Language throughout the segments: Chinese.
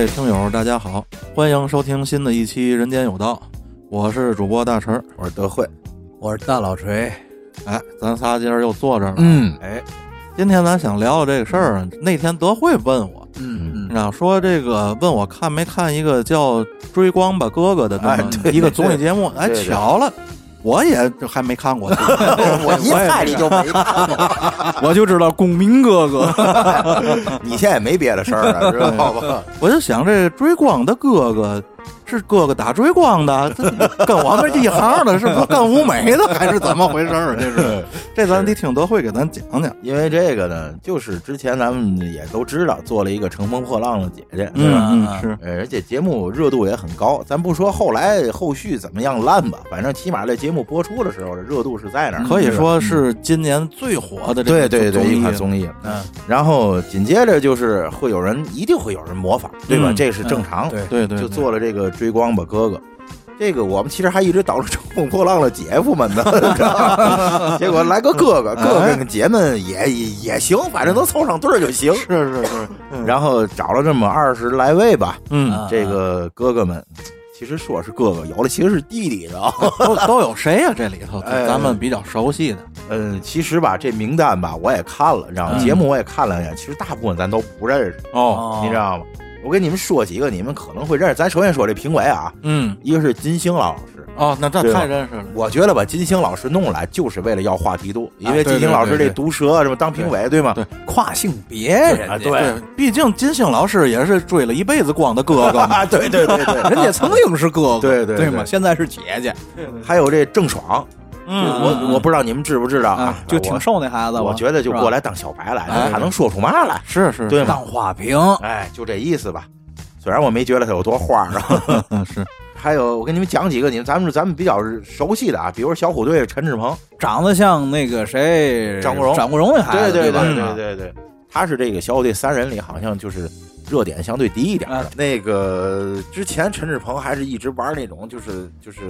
各位听友，大家好，欢迎收听新的一期《人间有道》，我是主播大陈，我是德惠，我是大老锤。哎，咱仨今儿又坐这儿了。嗯，哎，今天咱想聊聊这个事儿。那天德惠问我，嗯你知道说这个问我看没看一个叫《追光吧哥哥》的这哎一个综艺节目？哎，巧了，我也还没看过。我一猜你就没看过，我就知道公明哥哥。你现在也没别的事儿了，知道吧？我就想这追光的哥哥是哥哥打追光的，跟我们一行的，是不是干舞美的，还是怎么回事儿？这是这咱得听德惠给咱讲讲。因为这个呢，就是之前咱们也都知道，做了一个乘风破浪的姐姐，对吧？嗯嗯是，呃而且节目热度也很高，咱不说后来后续怎么样烂吧，反正起码这节目播出的时候，这热度是在那儿，可以说是今年最火的这个对对对，一款综艺。嗯，然后紧接着就是会有人，一定会有人模仿，对吧？嗯这是正常。对，对对，就做了这个追光吧哥哥。这个我们其实还一直等着乘风破浪的姐夫们呢，结果来个哥哥，哥哥跟姐们也也也行，反正能凑上对儿就行。是是是，然后找了这么二十来位吧，嗯，啊这个哥哥们，其实说是哥哥，有的其实是弟弟的啊。都都有谁呀？这里头 哎咱们比较熟悉的，嗯，其实吧，这名单吧我也看了，你知道吗？嗯节目我也看了一眼，其实大部分咱都不认识，哦，你知道吗？我给你们说几个，你们可能会认识。咱首先说这评委啊，嗯，一个是金星老师，哦，那这太认识了。我觉得把金星老师弄来就是为了要话题度，因为金星老师这毒舌是吧当评委对吗？对跨性别人家，啊对对，毕竟金星老师也是追了一辈子光的哥哥嘛。啊，对对对对，人家曾经是哥哥，对对对对吗？现在是姐姐还有这郑爽，嗯，我我不知道你们知不知道啊啊，，就挺瘦那孩子。我，觉得就过来当小白来他能说出嘛来，是是，对吗？当花瓶。哎，就这意思吧。虽然我没觉得他有多花儿啊，嗯是，还有我跟你们讲几个，你们咱们咱们比较熟悉的啊，比如小虎队陈志鹏，长得像那个谁，张国荣张国荣那孩子，对对对对嗯对对，他是这个小虎队三人里好像就是热点相对低一点的。啊那个之前陈志鹏还是一直玩那种就是就是。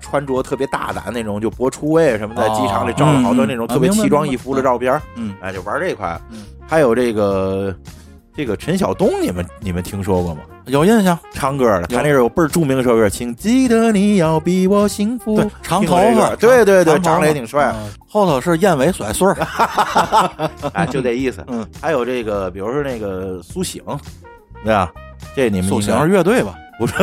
穿着特别大胆那种，就博出位什么，在机场里照了好多那种嗯特别奇装异服的照片，嗯，哎，就玩这块嗯。还有这个这个陈晓东，你们你们听说过吗？有印象，唱歌的，他那首倍儿著名的一首歌，请记得你要比我幸福对。长头发，对对对，长得也挺帅。嗯后头是燕尾甩穗儿，哎，就这意思。嗯，还有这个，比如说那个苏醒，对吧？这你们苏醒是乐队吧？不是？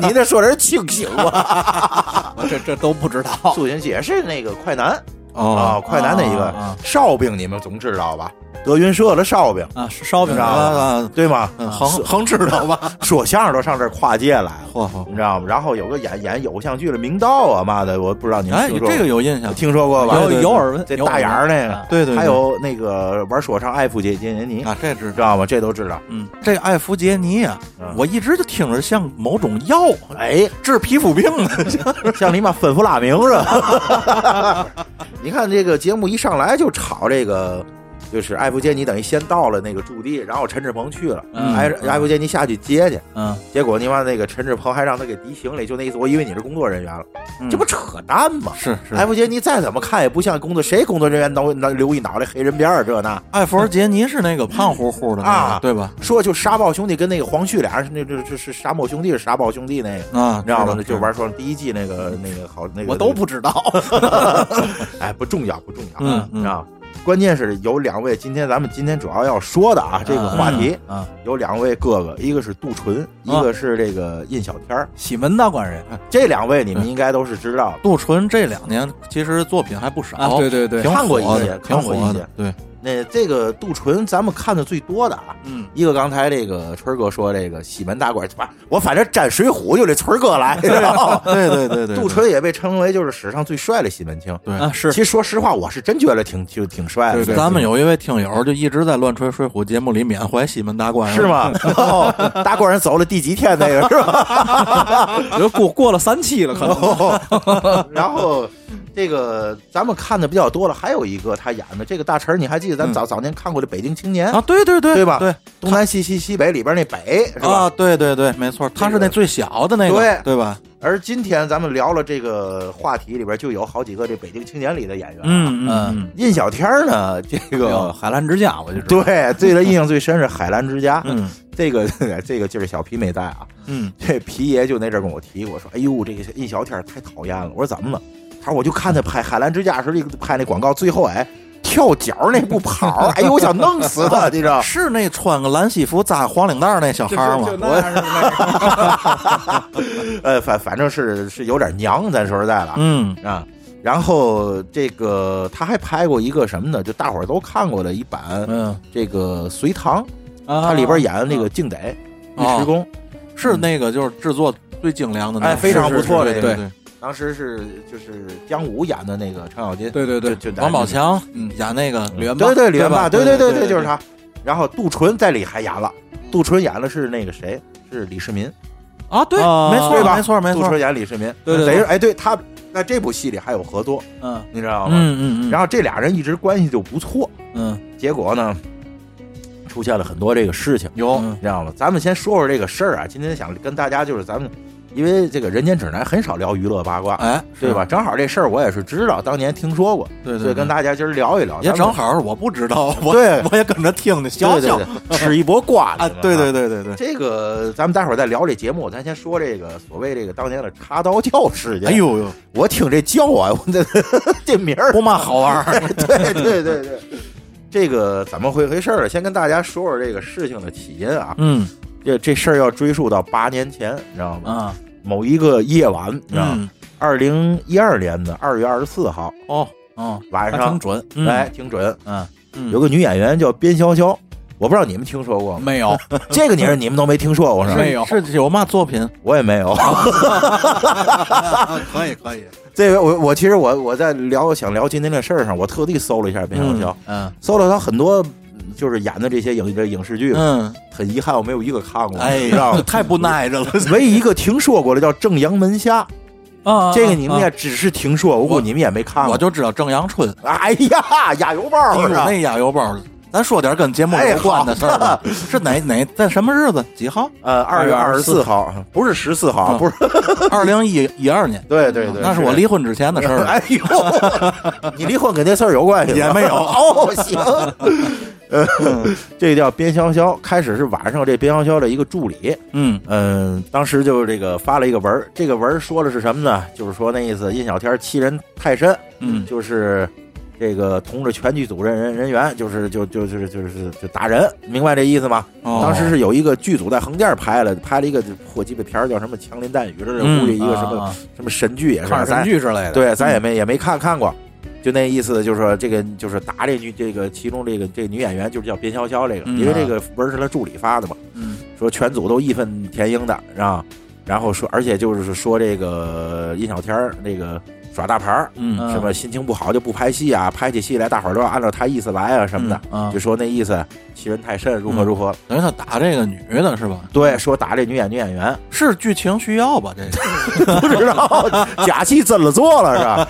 你这说的是清醒吧？这这都不知道苏醒姐是那个快男啊，哦，快男的一个啊啊烧饼，你们总知道吧？德云社的烧饼，啊，烧饼啊对吗？嗯横横知道吧？说相声都上这儿跨界来了，嚯嚯，你知道吗？然后有个演演偶像剧的明道啊，妈的，我不知道你们哎，这个有印象，听说过吧？有有耳闻，这大眼儿那个啊对对，还有那个玩说唱艾弗杰杰尼，啊，这知道。知道吗？这都知道。嗯，这艾弗杰尼呀嗯，我一直就听着像某种药，哎，治皮肤病的。像你妈芬弗拉明似的？你看这个节目一上来就炒这个，就是艾弗杰尼等于先到了那个驻地，然后陈志鹏去了，嗯艾艾弗杰尼下去接去，嗯，结果你妈那个陈志鹏还让他给提行李，就那意思，我以为你是工作人员了，嗯这不扯淡吗？是是，艾弗杰尼再怎么看也不像工作，谁工作人员能能留一脑袋黑人边儿这那？艾弗杰尼是那个胖乎乎的那个啊对吧？说就沙暴兄弟跟那个黄旭俩人是那这这是沙漠兄弟是沙暴兄弟那个。啊，你知道吗？就玩说第一季那个那个好那个，我都不知道。哎，不重要，不重要，嗯嗯啊。关键是有两位，今天咱们今天主要要说的啊，这个话题啊，有两位哥哥，一个是杜淳，一个是这个印小天儿。喜门大官人。这两位你们应该都是知道。杜淳这两年其实作品还不少，啊，对对对，看过一些挺看过一些，对，那这个杜淳，咱们看的最多的啊，嗯，一个刚才这个春儿哥说这个西门大官，不，我反正沾水浒就这春儿哥来？对对对对，杜淳也被称为就是史上最帅的西门庆。对啊是其实说实话，我是真觉得挺就挺帅的。对对，咱们有一位听友就一直在乱吹水浒节目里缅怀西门大官，是？吗？哦大官人走了第几天那个是吧？就过过了三期了，可能然后这个咱们看的比较多了，还有一个他演的这个大陈，你还记得咱早早年看过的《北京青年》啊，对对对对吧对东南西西西北里边那北是吧？啊，对对对，没错，他是那最小的那个，对对吧？而今天咱们聊了这个话题里边，就有好几个这《北京青年》里的演员。，嗯嗯嗯印小天呢，这这个个海澜之家，我就知道对对他印象最深是海澜之家。嗯这个这个就是小皮没在啊，嗯，这皮爷就那阵儿跟我提过，说：“哎呦，这个印小天太讨厌了。”我说：“怎么了？”他说：“我就看他拍海澜之家时那个拍那广告，最后哎跳脚那不跑，哎呦，我想弄死他，你知道？是那穿个蓝西服扎黄领带那小孩儿吗？呃，反反正是是有点娘，咱说实在的啊。嗯啊，然后这个他还拍过一个什么呢？就大伙儿都看过的一版，嗯，这个隋唐，啊他里边演的那个敬德尉迟恭，是那个就是制作最精良的那个，哎非常不错的对对。当时是就是姜武演的那个程咬金，对对对，就就王宝强嗯演那个李元霸对对李元霸，对对就是他。然后杜淳在里还演了，杜淳演的是那个谁？是李世民，啊，对，啊没错吧？没错没错杜淳，演李世民，对对对等于哎，对他在这部戏里还有合作，嗯你知道吗？嗯嗯嗯，然后这俩人一直关系就不错，嗯结果呢，出现了很多这个事情，有嗯你知道吗？咱们先说说这个事儿啊。今天想跟大家就是咱们，因为这个人间指南很少聊娱乐八卦，哎，对吧？正好这事儿我也是知道，当年听说过，对对，所以跟大家今儿聊一聊。也正好我不知道，我对我也跟着听的，笑笑对对对，吃一波瓜啊，对对。对对对，这个咱们待会儿再聊这节目，咱先说这个所谓这个当年的插刀教事件。哎，呦呦，我听这叫啊，我这这名儿不嘛好玩儿，对对对对，这个怎么回回事儿？先跟大家说说这个事情的起因啊。嗯这这事儿要追溯到八年前，你知道吗？啊某一个夜晚，你知道吗？嗯，二零一二年的二月二十四号哦，哦，晚上挺，准，嗯哎，挺准。嗯，嗯有个女演员叫边潇潇，我不知道你们听说过？没有，这个名儿你们都没听说过是吧？没有是有嘛作品？我也没有。可以可以，这个我我其实我我在聊想聊今天这事儿上，我特地搜了一下边潇潇，嗯搜了他很多嗯就是演的这些影这影视剧，嗯，很遗憾我没有一个看过，哎？太不耐着了，唯一一个听说过的叫《正阳门下》，啊，这个你们啊也只是听说，我估计你们也没看过。我就知道正阳春，哎呀，压油包是吧？那压油包。咱说点跟节目有关的事儿吧。是哪哪在什么日子？几号？呃，二月二十四号，不是十四号，嗯不是。二零一一二年，对对对，那是我离婚之前的事儿。哎呦，你离婚跟这事儿有关系？也没有哦，行。呃，这个叫边潇潇，开始是晚上这边潇潇的一个助理，嗯。嗯，当时就这个发了一个文儿，这个文儿说的是什么呢？就是说那意思，印小天欺人太甚，嗯。就是这个同着全剧组人人人员，就是就就就是就是就打人，明白这意思吗？哦。当时是有一个剧组在横店拍了，拍了一个破鸡巴片儿，叫什么《枪林弹雨》似的，嗯估计一个什么、啊什么神剧也是，神剧之类的，对，咱也没也没看看过。就那意思，就是说这个就是打这女这个其中这个这个女演员就是叫边潇潇这个，嗯因为这个文是他助理发的嘛，嗯说全组都义愤填膺的，啊，然后说而且就是说这个印小天儿那个耍大牌儿，嗯嗯什么心情不好就不拍戏啊，拍起戏来大伙儿都要按照他意思来啊什么的，啊就说那意思欺人太甚，如何如何。等于他打这个女的是吧？对，说打这女演女演员，是剧情需要吧？这个 不知道假戏真了做了是吧？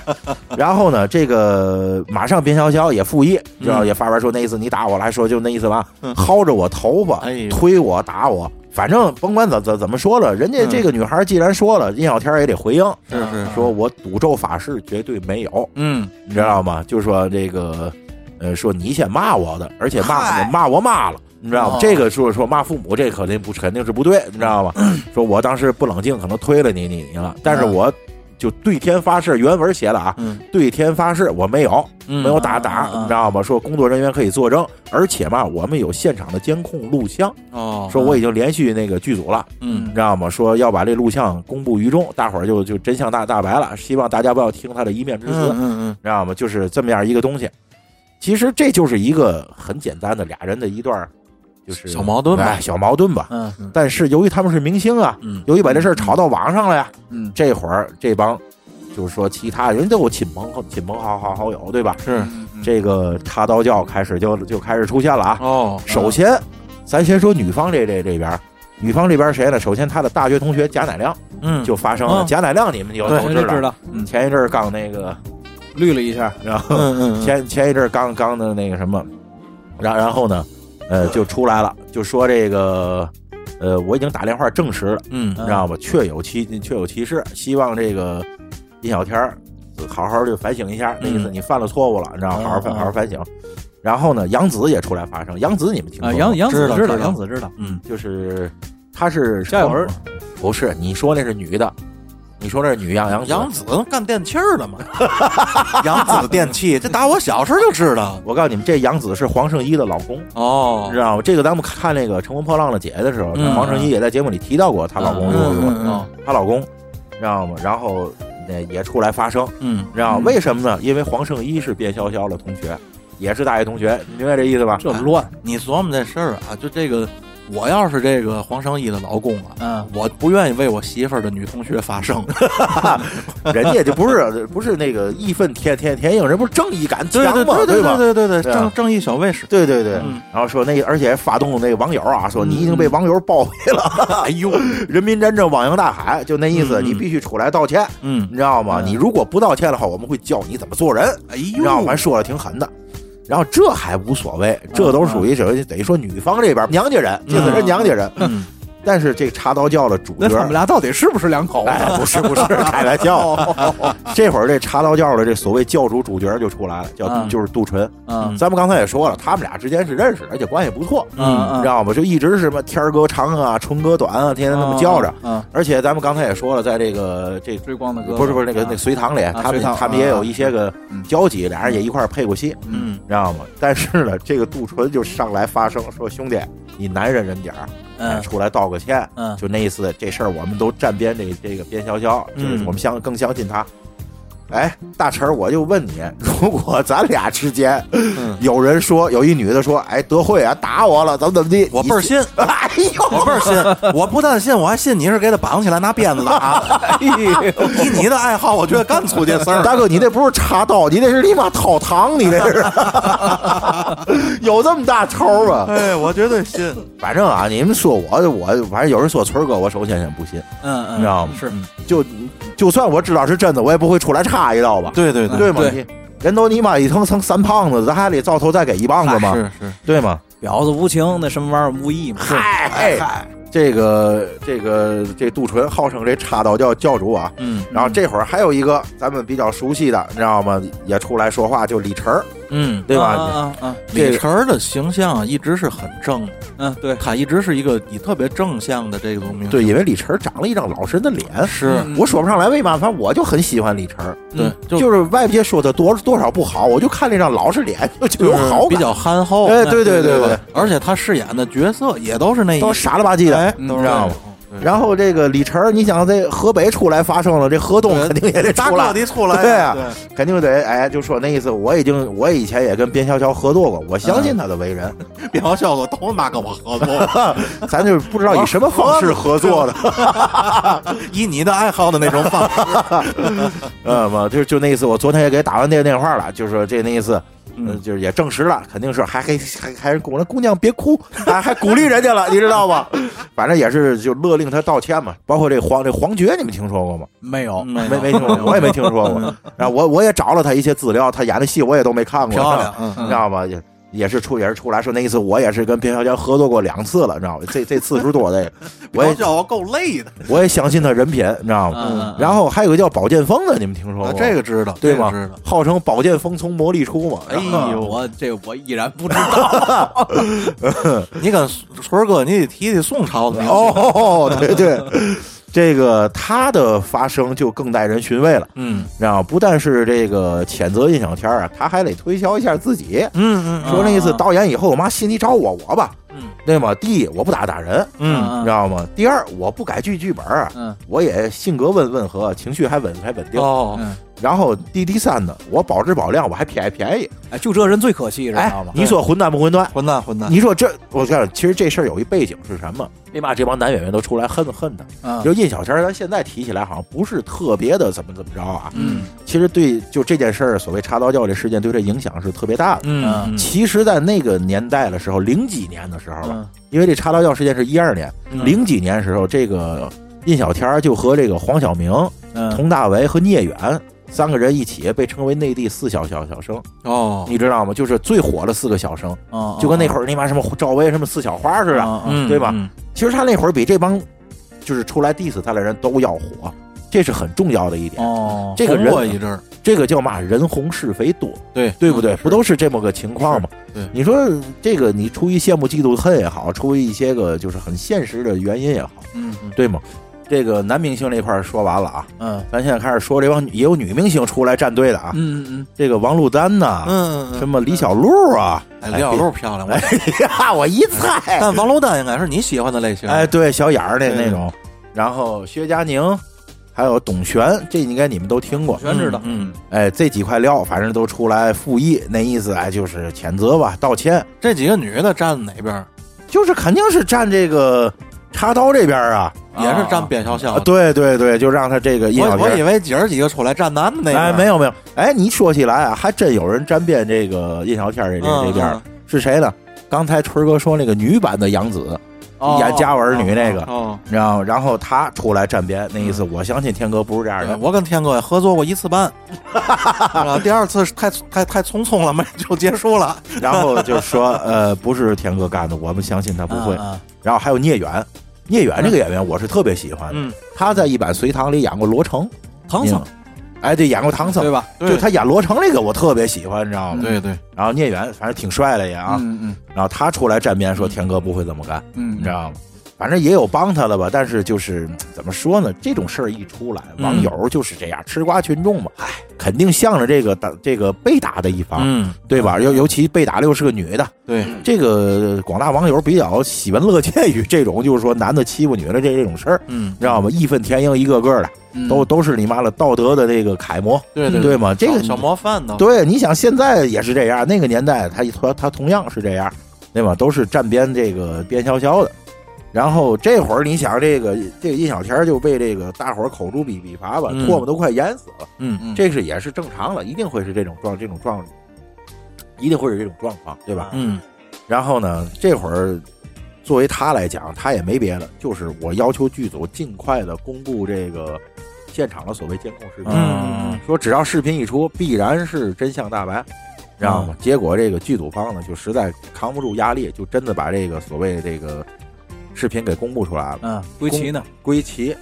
然后呢，这个马上边潇潇也附议，知道嗯也发文说那意思你打我了，还说就那意思吧嗯，薅着我头发哎，推我打我，反正甭管怎怎怎么说了，人家嗯这个女孩既然说了，印小天也得回应，是是说我赌咒法事绝对没有，嗯你知道吗？就说这个，呃，说你先骂我的，而且骂嗨骂我骂了。你知道吗哦？这个说说骂父母，这肯定不肯定是不对，你知道吗？说我当时不冷静，可能推了你你你了，但是嗯我就对天发誓，原文写了啊，嗯对天发誓我没有嗯没有打打，你知道吗？说工作人员可以作证，而且嘛，我们有现场的监控录像，哦，说我已经联系那个剧组了，嗯你知道吗？说要把这录像公布于众，大伙儿就就真相大大白了。希望大家不要听他的一面之词，嗯嗯知道吗？就是这么样一个东西。其实这就是一个很简单的俩人的一段儿，就是小矛盾吧。哎小矛盾吧。嗯但是由于他们是明星啊，嗯。由于把这事儿炒到网上了呀，嗯。这会儿这帮就是说其他人都有亲朋亲朋好好好友，对吧？是。这个插刀教开始就就开始出现了啊。哦，首先，咱先说女方这这这边，女方这边谁呢？首先她的大学同学贾乃亮嗯。就发生了。嗯贾乃亮你们有对都知道，嗯，前一阵儿刚那个，绿了一下，然后前前一阵儿刚刚的那个什么，然然后呢，呃，就出来了，就说这个，呃，我已经打电话证实了，嗯你知道吧？确有其确有其事，希望这个印小天儿好好就反省一下，那意思嗯你犯了错误了，你知道，好好反嗯好好反省。然后呢，杨紫也出来发声。杨紫你们听说啊，过杨杨子知道，杨子知道，嗯，就是她是家有儿不是？你说那是女的，你说那是女杨杨杨紫干电器儿的嘛，杨子电器，这打我小时候就知道。我告诉你们，这杨子是黄圣依的老公，哦知道吗？这个咱们看那个《乘风破浪的姐姐》的时候，嗯黄圣依也在节目里提到过她老公她老公，知道吗？然后那也出来发声，嗯，知道为什么呢？因为黄圣依是卞潇潇的同学，也是大学同学，你明白这意思吧？这乱，你琢磨这事儿啊，就这个，我要是这个黄圣依的老公啊，嗯，我不愿意为我媳妇儿的女同学发声。人家就不是不是那个义愤填填填膺，人不是正义感强对对吗？对对吧？对对对，正正义小卫士。对对对嗯然后说那，而且发动那个网友啊，说你已经被网友包围了，哎呦，人民战争汪洋大海，就那意思，你必须出来道歉，嗯，你知道吗？嗯你如果不道歉的话，我们会教你怎么做人，哎你知道吗？呦，说的挺狠的。然后这还无所谓，这都属于是等于说女方这边娘家人，这是娘家人。嗯，但是这茶道教的主角那他们俩到底是不是两口子？哎，不是不是，开玩笑。这会儿这茶道教的这所谓教主主角就出来了，叫嗯就是杜淳。嗯咱们刚才也说了，他们俩之间是认识的，而且关系不错，嗯嗯你知道吗？就一直是什么天儿哥长啊，春哥短啊，天天那么叫着。嗯，而且咱们刚才也说了，在这个这追光的哥不是不是那个那个隋唐里，他们他们也有一些个嗯交集，俩人也一块儿配过戏，嗯知道吗？但是呢，这个杜淳就上来发声说：“兄弟，你男人人点儿，哎嗯出来道个歉。”嗯就那意思，这事儿我们都站边这这个边潇潇，就是嗯我们相更相信他。哎，大陈儿，我就问你，如果咱俩之间嗯，有人说有一女的说，哎，德惠啊打我了，怎么怎么地，我倍儿信，哎呦，我倍儿信，我不但信，我还信你是给他绑起来拿鞭子打。以你的爱好，我觉得干出这事儿。大哥，你这不是插刀，你这是你妈掏糖，你这是有这么大仇吗？哎，我绝对信。反正啊，你们说我我，反正有人说村儿哥，我首先先不信，嗯嗯，你知道吗？是就就算我知道是真的，我也不会出来插一刀吧？对对对吗？人都你妈一层层三胖子，咱还得照头再给一棒子吗？是是，对吗？婊子无情，那什么玩意儿无义嘛？嗨，这个这个这杜淳号称这插刀教教主啊，嗯然后这会儿还有一个咱们比较熟悉的，你知道吗？也出来说话，就李晨儿，嗯，对吧？嗯李晨儿的形象一直是很正的，嗯，对，他一直是一个以特别正向的这个明星。对，因为李晨长了一张老实人的脸，是，嗯我说不上来为嘛，反正我就很喜欢李晨儿。对，就就是外界说的多多少不好，我就看那张老实脸就就有就是好感，比较憨厚。哎，对对对对对，，而且他饰演的角色也都是那一都傻了吧唧的，哎，嗯都是知道吗然后这个李晨，你想在河北出来发生了，这河东肯定也得大出来对啊肯定得哎，就说那意思。我已经，我以前也跟边潇潇合作过，我相信他的为人，边潇潇都他妈跟我合作，咱就不知道以什么方式合作的，以你的爱好的那种方式。呃嘛，就就那意思。我昨天也给打完电电话了，就说这那意思。嗯，嗯就是也证实了，肯定是还还还还是姑娘姑娘别哭，还还鼓励人家了，你知道吗？反正也是就勒令他道歉嘛。包括这黄这黄觉，你们听说过吗？没有，没没没听说过，我也没听说过。然后我我也找了他一些资料，他演的戏我也都没看过，漂亮，嗯你知道吗？也也是出也是出来说那意思，我也是跟边小江合作过两次了，你知道吗？这这次数多的，我也表笑我够累的。我也相信他人品，你知道吗？嗯，然后还有个叫宝剑锋的，你们听说过啊？这个知道，对吗这个知道。号称宝剑锋从魔力出嘛。哎呦，我这个我依然不知道。你跟春儿哥，你得提提宋朝的。哦，对对，这个他的发声就更耐人寻味了。嗯。然后不但是这个谴责印小天儿啊，他还得推销一下自己，嗯嗯说那意思导演以后妈戏你找我我吧，嗯。对吗？第一，我不打打人，嗯。你知道吗？第二，我不改剧剧本儿，嗯。我也性格温温和，情绪还稳还稳定。哦，嗯，然后第第三呢，我保质保量，我还便宜便宜。哎，就这人最可气，知哎道吗，？你说混蛋不混蛋？混蛋混蛋。你说这，我告诉你，其实这事儿有一背景是什么？为嘛这帮男演员都出来恨恨他？嗯就印小天儿，咱现在提起来好像不是特别的怎么怎么着啊。嗯其实对就这件事儿，所谓插刀教这事件对这影响是特别大的。嗯其实，在那个年代的时候，零几年的时候吧，嗯因为这插刀教事件是一二年，嗯零几年时候，这个印小天儿就和这个黄晓明、嗯，佟大为和聂远三个人一起被称为内地四小小小生，哦，你知道吗？就是最火的四个小生，嗯就跟那会儿你妈什么赵薇什么四小花似的。对吧嗯其实他那会儿比这帮就是出来 diss 他的人都要火。这是很重要的一点。哦，这个人一阵，这个叫嘛？人红是非多，对对不对？嗯不都是这么个情况吗？对你说这个，你出于羡慕、嫉妒、恨也好，出于一些个就是很现实的原因也好，嗯嗯对吗？这个男明星这块儿说完了啊，嗯。咱现在开始说这帮也有女明星出来站队的啊，嗯嗯这个王珞丹呐，嗯，嗯什么李小璐啊，哎，李小璐漂亮，我哎呀，我一猜，但王珞丹应该是你喜欢的类型。哎，，对，小眼儿那那种，然后薛佳凝，还有董璇，这应该你们都听过。全知道。嗯，哎，这几块料反正都出来复议，那意思哎就是谴责吧，道歉，这几个女的站哪边儿？就是肯定是站这个插刀这边啊。也是站边潇潇啊，。对对对，就让他这个印小我我以。为姐儿几个出来站男的那边儿。哎，没有没有，哎，你说起来啊，还真有人站边这个印小天这这嗯这边嗯是谁呢？刚才春哥说那个女版的杨紫，哦演家有儿女那个，哦，然后然后他出来站边，那意思我相信天哥不是这样的。我跟天哥也合作过一次班，啊，第二次太太太匆匆了，没就结束了。然后就说呃不是天哥干的，我们相信他不会。嗯然后还有聂远，聂远这个演员我是特别喜欢的，嗯，他在一版隋唐里演过罗成，唐僧。哎对，演过唐僧。对。吧？就他演罗成那个，我特别喜欢，你知道吗？对对。然后聂远反正挺帅的也啊，嗯嗯。然后他出来站边说天哥不会这么干，嗯。你知道吗？反正也有帮他的吧，但是就是怎么说呢？这种事儿一出来，嗯网友就是这样，吃瓜群众嘛，哎，肯定向着这个打这个被打的一方，嗯，对吧？尤尤其被打的又是个女的，对，这个广大网友比较喜闻乐见于这种，就是说男的欺负女的这这种事儿，嗯你，知道吗？义愤填膺，一个个的嗯都都是你妈的道德的这个楷模，对对对吗？这个小小模范呢。对，你想现在也是这样，那个年代他他他同样是这样，对吧？都是站边这个边潇潇的。然后这会儿你想这个这个印小天就被这个大伙儿口诛笔笔伐吧，嗯唾沫都快淹死了，嗯嗯这是也是正常了，一定会是这种状这种状，一定会是这种状况，对吧？嗯然后呢，这会儿作为他来讲，他也没别的，就是我要求剧组尽快的公布这个现场的所谓监控视频。嗯说只要视频一出，必然是真相大白，知道吗？结果这个剧组方呢，就实在扛不住压力，就真的把这个所谓这个视频给公布出来了。嗯，归齐呢？归齐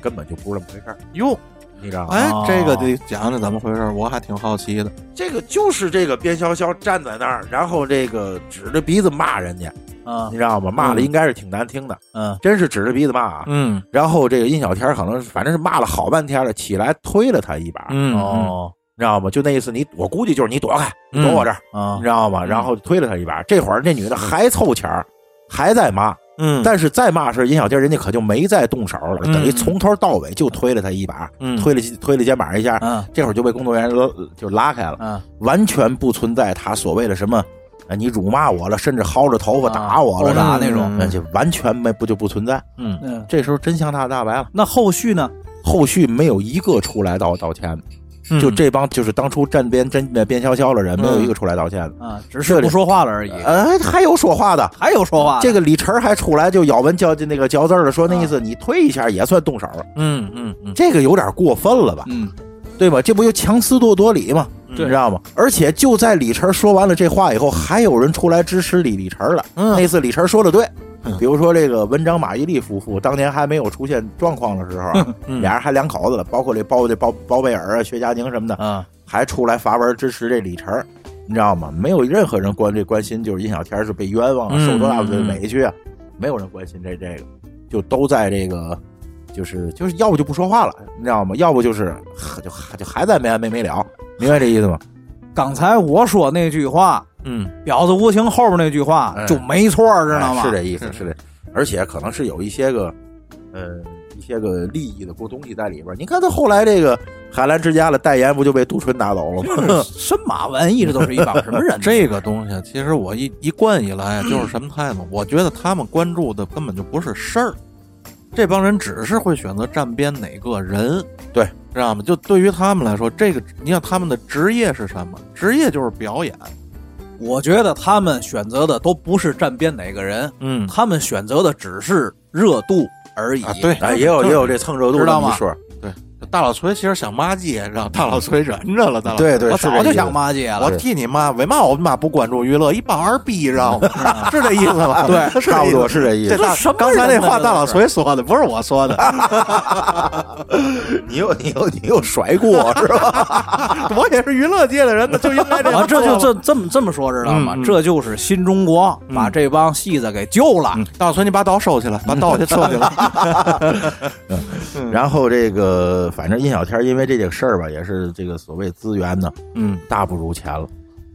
根本就不是这么回事儿，哟，你知道吗？哎哦，这个得讲讲怎么回事儿，我还挺好奇的。这个就是这个边潇潇站在那儿，然后这个指着鼻子骂人家，啊你知道吗？骂的嗯应该是挺难听的，嗯真是指着鼻子骂啊。嗯然后这个印小天可能反正是骂了好半天了，起来推了他一把，你嗯，哦知道吗？就那意思，你我估计就是你躲开，你躲我这儿，啊你知道吗？然后推了他一把。这会儿这女的还凑钱儿，还在骂，嗯，但是再骂时，尹小天人家可就没再动手了，嗯。等于从头到尾就推了他一把，嗯。推了推了肩膀一下，嗯。这会儿就被工作人员拉就拉开了，嗯。完全不存在他所谓的什么。啊，你辱骂我了，甚至薅着头发打我了，殴打那种那就完全没不就不存在。嗯。嗯，这时候真相大大白了，那后续呢？后续没有一个出来道道歉。的，嗯就这帮就是当初站边真边潇潇的人，没有一个出来道歉的。啊，只是不说话了而已。呃，还有说话的，还有说话这个李晨还出来就咬文嚼那个嚼字的说那意思，你推一下也算动手，嗯嗯嗯，这个有点过分了吧？嗯对吧？这不就强词夺夺理吗？你知道吗？而且就在李晨说完了这话以后，还有人出来支持李李晨了。嗯那次李晨说的对，比如说这个文章马伊琍夫妇当年还没有出现状况的时候俩人还两口子了，包括这包这包包贝尔啊、薛佳凝什么的，嗯还出来发文支持这李晨，你知道吗？没有任何人关这关心，就是印小天是被冤枉啊，嗯受多大的委屈啊，没有人关心这这个，就都在这个，就是就是要不就不说话了，你知道吗？要不就是呵就就还在没完没没了，明白这意思吗？刚才我说那句话嗯“婊子无情”后边那句话哎就没错，知道吗？哎是这意思，是是这，而且可能是有一些个，呃，一些个利益的过东西在里边儿。你看他后来这个海澜之家的代言不就被杜淳拿走了吗？神马玩意，这都是一帮什么人？这个东西，其实我一一贯以来啊就是什么态度？我觉得他们关注的根本就不是事儿，这帮人只是会选择站边哪个人，对，知道吗？就对于他们来说，这个你看他们的职业是什么？职业就是表演。我觉得他们选择的都不是站边哪个人，嗯他们选择的只是热度而已。啊对哎，也有也有这蹭热度知道吗大老崔其实想骂街，让大老崔忍着了。大老 崔对对，我早就想骂街了我。替你妈，为嘛我妈不关注娱乐？一帮二逼，知道吗？是这意思吧？对 差不多是这意思。这大什么刚才那话，大老崔说的，不是我说的。你又你又你又甩锅是吧？我也是娱乐界的人，那就应该这啊，样这就这这么这么说知道吗？这就是新中国把这帮戏子给救了。嗯大老崔，你把刀收起来，把刀去收起来。然后这个反正印小天因为这件事儿吧，也是这个所谓资源呢嗯大不如前了。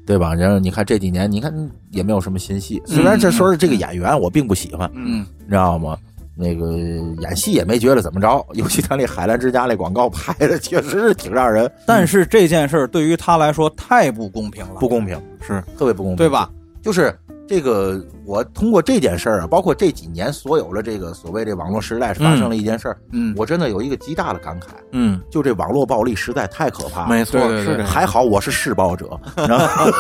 对吧？然后你看这几年，你看也没有什么新戏。虽然这说是这个演员，我并不喜欢，嗯，你知道吗？那个演戏也没觉得怎么着，尤其他那海澜之家那广告拍的，确实是挺让人但是这件事儿对于他来说太不公平了，不公平，是特别不公平，对？吧？就是这个，我通过这件事儿啊，包括这几年所有的这个所谓这网络时代发生了一件事儿，嗯，我真的有一个极大的感慨，嗯，就这网络暴力实在太可怕了。没错，是。还好我是施暴者，然后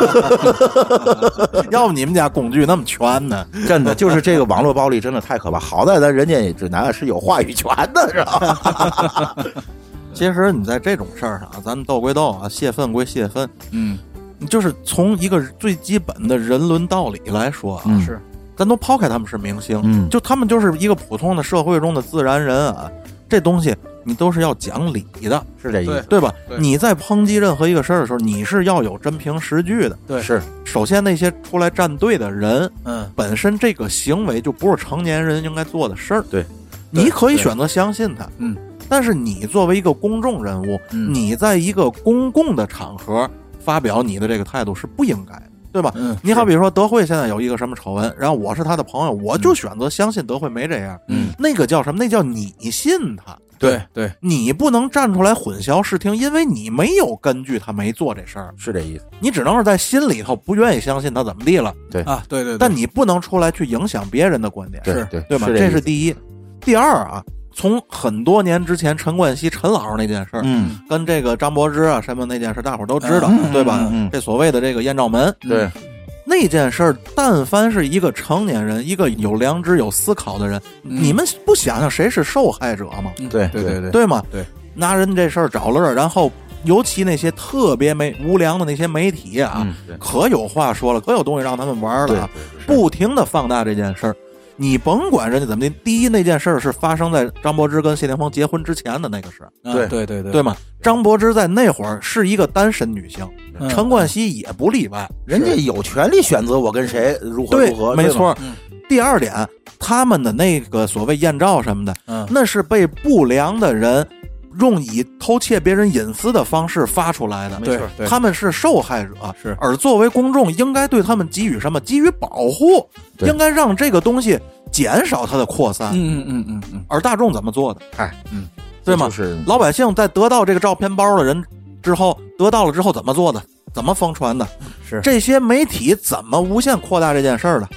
要不你们家工具那么全呢？真的就是这个网络暴力真的太可怕。好在咱人家指南是有话语权的，是吧？其实你在这种事儿上，咱们斗归斗啊，泄愤归泄愤，嗯，你就是从一个最基本的人伦道理来说啊，嗯是咱都抛开他们是明星，嗯就他们就是一个普通的社会中的自然人啊，这东西你都是要讲理的，是这意思。对吧？对你在抨击任何一个事儿的时候，你是要有真凭实据的。对是首先，那些出来站队的人，嗯，本身这个行为就不是成年人应该做的事儿。对，你可以选择相信他，嗯，但是你作为一个公众人物，嗯你在一个公共的场合发表你的这个态度是不应该的，对吧？嗯你好比说德惠现在有一个什么丑闻，然后我是他的朋友，我就选择相信德惠没这样，嗯，那个叫什么？那叫你信他。对对，你不能站出来混淆视听，因为你没有根据他没做这事儿，是这意思。你只能是在心里头不愿意相信他怎么地了，对啊，对对，对但你不能出来去影响别人的观点，是对对吧？这是第一。第二啊，从很多年之前陈冠希陈老师那件事儿，嗯，跟这个张柏芝啊什么那件事，大伙儿都知道，嗯。对吧？嗯。嗯。嗯这所谓的这个艳照门。对，那件事儿，但凡是一个成年人，一个有良知、有思考的人，嗯。你们不想想谁是受害者吗？嗯。对对对对，对。吗？对，拿人这事儿找乐儿，然后尤其那些特别没无良的那些媒体啊，嗯。可有话说了，可有东西让他们玩对了啊，不停的放大这件事儿。你甭管人家怎么的，第一那件事儿是发生在张柏芝跟谢霆锋结婚之前的那个事对对对对对吗？张柏芝在那会儿是一个单身女性，嗯陈冠希也不例外。人家有权利选择我跟谁如何对如何，，没。错嗯。第二点，他们的那个所谓艳照什么的，嗯那是被不良的人用以偷窃别人隐私的方式发出来的。没对错，他们是受害者，是而作为公众，应该对他们给予什么？给予保护，应该让这个东西减少它的扩散。嗯嗯嗯嗯嗯，而大众怎么做的？嗨，嗯，对吗就是老百姓在得到这个照片包的人之后，得到了之后怎么做的？怎么疯传的？是这些媒体怎么无限扩大这件事儿的？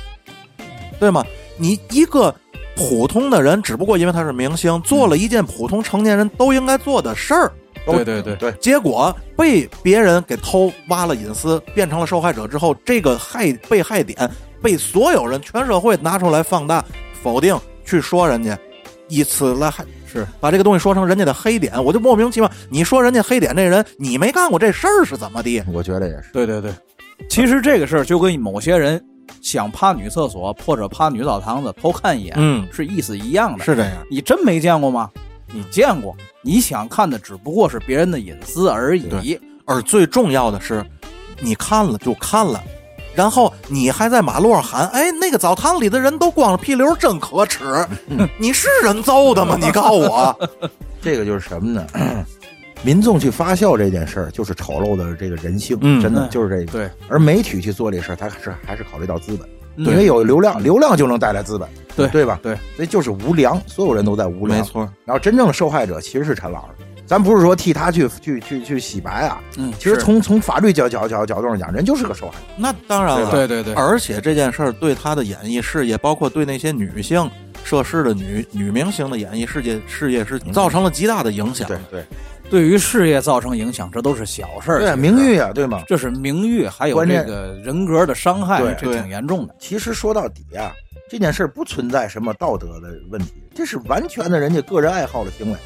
对吗？你一个普通的人，只不过因为他是明星，做了一件普通成年人都应该做的事儿，对对对对，结果被别人给偷挖了隐私，变成了受害者之后，这个害被害点被所有人全社会拿出来放大、否定，去说人家，以此来害是把这个东西说成人家的黑点，我就莫名其妙。你说人家黑点这人，你没干过这事儿是怎么的？我觉得也是。对对对，其实这个事儿就跟某些人想趴女厕所或者趴女澡堂子偷看一眼，嗯，是意思一样的。是这样。你真没见过吗？你见过，你想看的只不过是别人的隐私而已对。而最重要的是，你看了就看了，然后你还在马路上喊：“哎，那个澡堂里的人都光着屁溜，真可耻！” 你是人揍的吗？你告诉我。这个就是什么呢？民众去发酵这件事儿，就是丑陋的这个人性，嗯真的嗯就是这个。对，而媒体去做这事儿，他是还是考虑到资本，嗯因为有流量，流量就能带来资本，对对吧？对，所以就是无良，所有人都在无良。没。错，然后真正的受害者其实是陈老师，咱不是说替他去去去去洗白啊，嗯，其实从从法律角角角角度上讲，人就是个受害者。那当然了。对对对，而且这件事儿对他的演艺事业，包括对那些女性涉事的女女明星的演艺事业事业，是造成了极大的影响。对对对于事业造成影响，这都是小事儿。对，名誉啊，对吗？这是名誉，还有这个人格的伤害，这挺严重的。其实说到底啊，这件事儿不存在什么道德的问题，这是完全的人家个人爱好的行为。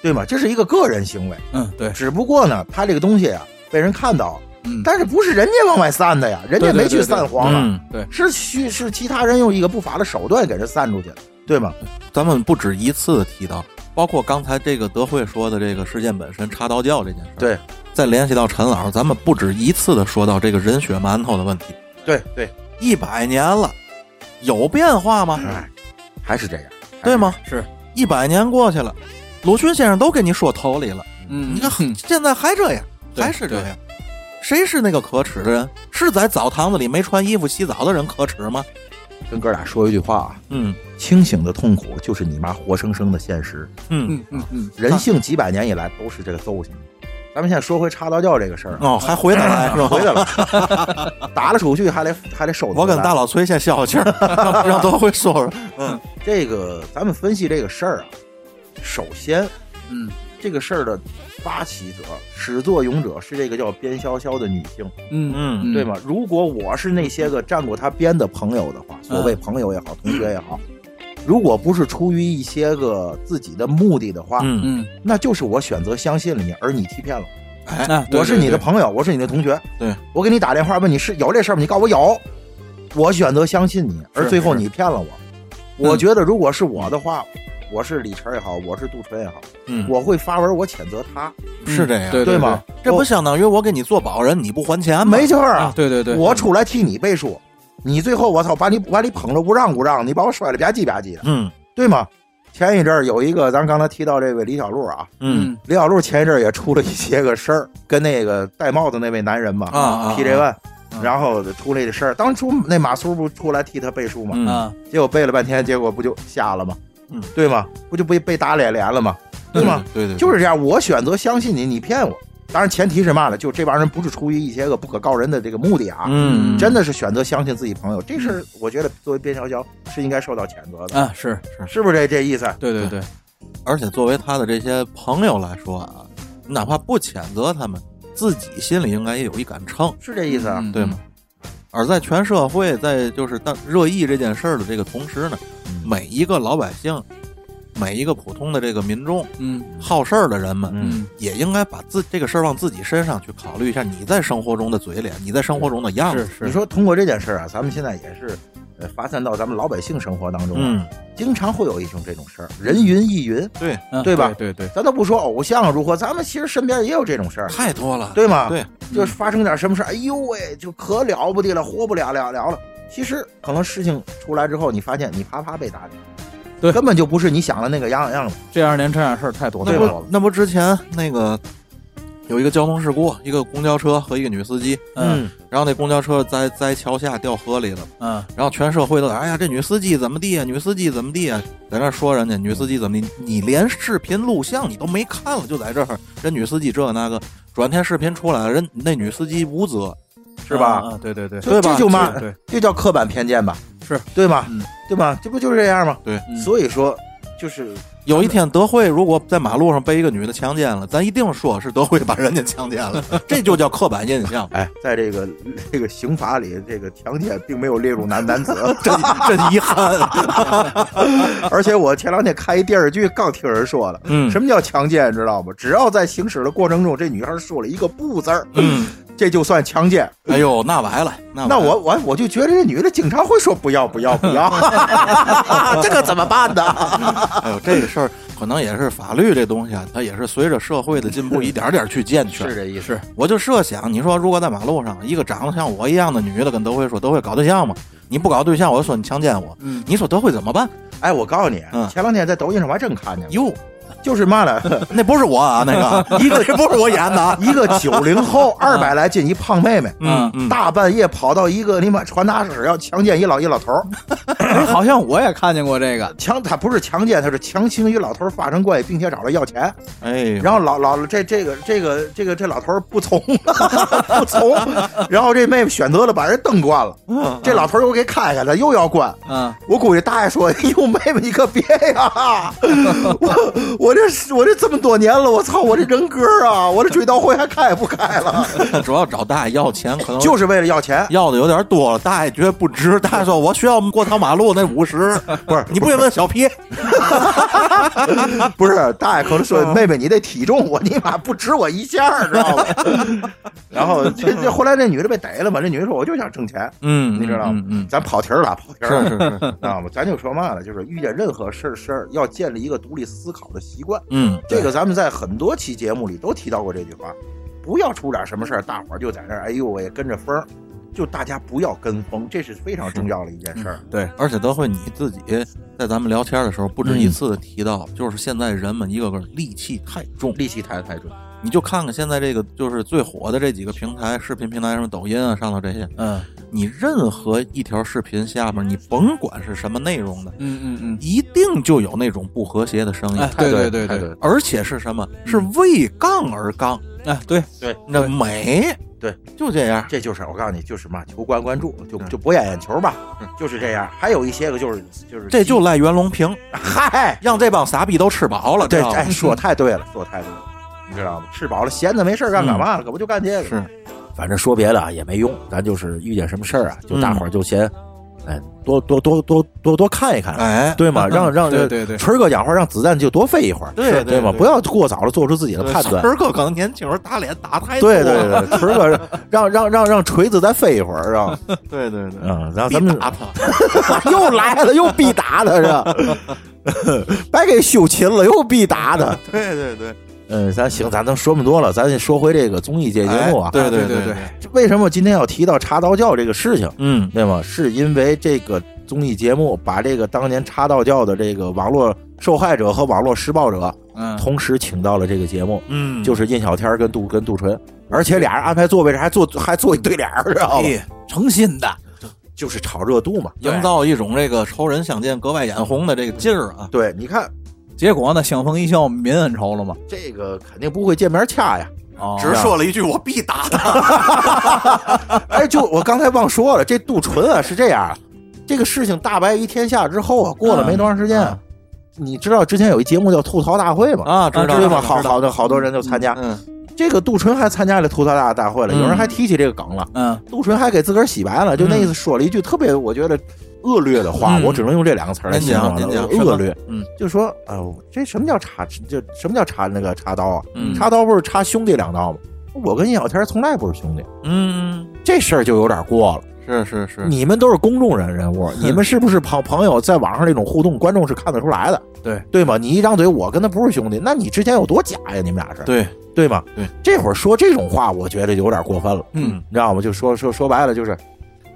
对吗？这是一个个人行为，嗯，对，只不过呢，他这个东西啊被人看到，嗯，但是不是人家往外散的呀？人家没去散黄啊，嗯，对，是去是其他人用一个不法的手段给人散出去的，对吗？咱们不止一次提到，包括刚才这个德惠说的这个事件本身插刀教这件事，，对再联系到陈老，咱们不止一次的说到这个人血馒头的问题，对对，一百年了，有变化吗？哎，还是这样，对吗？是，一百年过去了，鲁迅先生都给你说头里了，嗯，你看 现在还这样，还是这样。谁是那个可耻的人？是在澡堂子里没穿衣服洗澡的人可耻吗？跟哥俩说一句话啊，嗯清醒的痛苦就是你妈活生生的现实。嗯嗯嗯嗯，人性几百年以来都是这个揍性。咱们现在说回插刀教这个事儿啊，哦，还回得来是吧？回来了，打了出去还得还得收拾。我跟大老崔先消消气儿，让让都会说说。嗯这个咱们分析这个事儿啊，首先嗯这个事儿的发起者、始作俑者是这个叫边潇潇的女性，嗯。嗯。对吗？如果我是那些个站过她边的朋友的话，所谓朋友也好，同学也好，如果不是出于一些个自己的目的的话，嗯。嗯，那就是我选择相信了你，而你欺骗了我。哎，我是你的朋友，我是你的同学，对。我给你打电话问你是有这事儿吗？你告诉我有，我选择相信你，而最后你骗了我。我觉得如果是我的话，我是李晨也好，我是杜淳也好，嗯，我会发文我谴责他，是这样，对对吗？这不相当于我给你做保人，你不还钱吗？没错啊啊，，对对对，我出来替你背书，你最后我操把你把你捧着不让不让，你把我摔了吧唧吧唧的，嗯对吗？前一阵儿有一个，咱刚才提到这位李小璐啊，嗯李小璐前一阵儿也出了一些个事儿，跟那个戴帽子那位男人嘛，啊啊 P J One，嗯然后出来的事儿，当初那马苏不出来替他背书嘛，嗯啊，结果背了半天，结果不就瞎了吗？嗯，对吗？不就被被打脸脸了吗？对吗？？对对，就是这样，我选择相信你，你骗我。当然，前提是嘛呢？就这帮人不是出于一些个不可告人的这个目的啊，嗯，真的是选择相信自己朋友，这事儿我觉得作为边潇潇是应该受到谴责的，啊，是是，是不是这这意思？对对对，而且作为他的这些朋友来说啊，哪怕不谴责他们，自己心里应该也有一杆秤，是这意思啊？嗯对吗？而在全社会在就是当热议这件事儿的这个同时呢，嗯每一个老百姓，每一个普通的这个民众，嗯好事儿的人们，嗯也应该把自这个事儿往自己身上去考虑一下，你在生活中的嘴脸，你在生活中的样子。是是，你说通过这件事儿啊，咱们现在也是呃发散到咱们老百姓生活当中啊，嗯，经常会有一种这种事儿，人云亦云。对，嗯对吧对对，咱都不说偶像如何，咱们其实身边也有这种事儿，太多了。对吗？对，就是发生点什么事儿，哎呦喂，就可了不得了，活不了了了了。其实可能事情出来之后，你发现你啪啪被打脸，对根本就不是你想的那个样样子。这二年这样事儿太多那太多了，不那不之前那个有一个交通事故，一个公交车和一个女司机，嗯。然后那公交车在在桥下掉河里了，嗯。然后全社会都哎呀这女司机怎么地啊，女司机怎么地啊，在那说人家女司机怎么地，你连视频录像你都没看了，就在这儿。人女司机这那个，转天视频出来了，人那女司机无责，是吧？啊，对对对，这这就嘛，对，这叫刻板偏见吧？是。对吧？嗯。对吧？这不就是这样吗？对，嗯。所以说，就是有一天德惠如果在马路上被一个女的强奸了，咱一定说是德惠把人家强奸了，这就叫刻板印象，哎，在这个这个刑法里，这个强奸并没有列入男男子，真真遗憾。而且我前两天看一电视剧，刚听人说了，嗯。什么叫强奸，知道吗？只要在行驶的过程中，这女孩说了一个不字儿，嗯，这就算强奸。哎呦，那完了，那了那我我我就觉得这女的经常会说不要不要不要，这可怎么办呢？哎呦，这个事儿可能也是法律这东西啊，它也是随着社会的进步一点点去健全。是这意思。我就设想，你说如果在马路上，一个长得像我一样的女的跟德惠说，德惠搞对象吗？你不搞对象，我就说你强奸我，嗯你说德惠怎么办？哎，我告诉你嗯，前两天在抖音上我还真看见了，哟，就是嘛呢，那不是我啊，那个。一个不是我演的啊。一个九零后二百来斤一胖妹妹，嗯嗯，大半夜跑到一个你妈传达室要强奸一老一老头儿，哎，好像我也看见过这个，强他不是强奸，他是强行与老头儿发生关系，并且找他要钱。哎，然后老老这这个这个这个这老头儿不从不从，然后这妹妹选择了把人灯关了，嗯这老头儿又给开开了，又要关。嗯。我估计大爷说：“哎呦，妹妹你可别呀！我我我这我这这么多年了，我操，我这人格啊，我这追悼会还开不开了？主要找大爷要钱，可能就是为了要钱。要的有点多了，大爷觉得不值。大爷说：“我需要过条马路那五十，不是你不信问小皮。不是，大爷可能说：“妹妹，你这体重我尼玛不值我一下，知道吗？”然后这这后来这女的被逮了嘛？这女的说：“我就想挣钱。”嗯，你知道吗？嗯嗯，咱跑题了，跑题了，是是是，知道吗？咱就说嘛呢，就是遇见任何事儿事儿，要建立一个独立思考的习惯。嗯，这个咱们在很多期节目里都提到过这句话，不要出点什么事儿，大伙儿就在那儿，哎呦喂，跟着风儿，就大家不要跟风，这是非常重要的一件事儿。对，而且德惠你自己在咱们聊天的时候不止一次的提到，就是现在人们一个个戾气太重，戾气太太重。你就看看现在这个就是最火的这几个平台，视频平台什么抖音啊上头这些，嗯你任何一条视频下面，你甭管是什么内容的，嗯嗯嗯，一定就有那种不和谐的声音，哎，对对对对对，而且是什么？是为杠而杠，哎对，对，那美，对，就这样。这就是我告诉你，就是嘛，求关关注，就就博眼眼球吧，就是这样。还有一些个就是就是这就赖袁隆平，嗨，让这帮傻逼都吃饱了。对，说太对了，说太对了，你知道吗？吃饱了闲的没事干干嘛了？可不就干这个？是，反正说别的啊也没用，咱就是遇见什么事儿啊，就嗯大伙儿就先，哎，多多多多多多看一看，哎，对吗？让让对对对春儿哥讲话，让子弹就多飞一会儿，对对吗？不要过早的做出自己的判断。儿哥可能年轻时候打脸打太多对对了，对，春儿哥让让让让锤子再飞一会儿，是吧？对对对，嗯，然后必咱们打他。又来了，又必打他，是吧？白给修琴了，又必打他。对对对，嗯，咱行，咱能说那么多了，咱说回这个综艺节节目啊。哎对对对为什么今天要提到茶道教这个事情？嗯对吗？是因为这个综艺节目把这个当年茶道教的这个网络受害者和网络施暴者嗯，同时请到了这个节目，嗯，就是印小天跟杜跟杜淳，而且俩人安排座位上还坐还坐一对脸儿，知道吗？哎，诚心的，就是炒热度嘛。营造一种这个仇人相见格外眼红的这个劲儿啊。对，你看结果呢，相逢一笑泯恩仇了吗？这个肯定不会见面掐呀。哦，只说了一句我必打他，哎，就我刚才忘说了，这杜淳啊是这样啊，这个事情大白于天下之后啊，过了没多长时间，嗯你知道之前有一节目叫吐槽大会吗？啊，知道吗？知道好好的好多人就参加，嗯这个杜淳还参加了吐槽大大会了，嗯有人还提起这个梗了，嗯杜淳还给自个儿洗白了，就那意思说了一句特别我觉得恶劣的话，嗯我只能用这两个词来形容了，恶劣。嗯就说啊、这什么叫插？就什么叫插那个插刀啊？嗯插刀不是插兄弟两刀吗？我跟尹小天从来不是兄弟，嗯，这事儿就有点过了。是是是，你们都是公众人人物，你们是不是朋朋友在网上这种互动，观众是看得出来的，对对吗？你一张嘴，我跟他不是兄弟，那你之前有多假呀？你们俩是，对，对吗？对，这会儿说这种话，我觉得有点过分了，嗯，你知道吗？就说说说白了就是，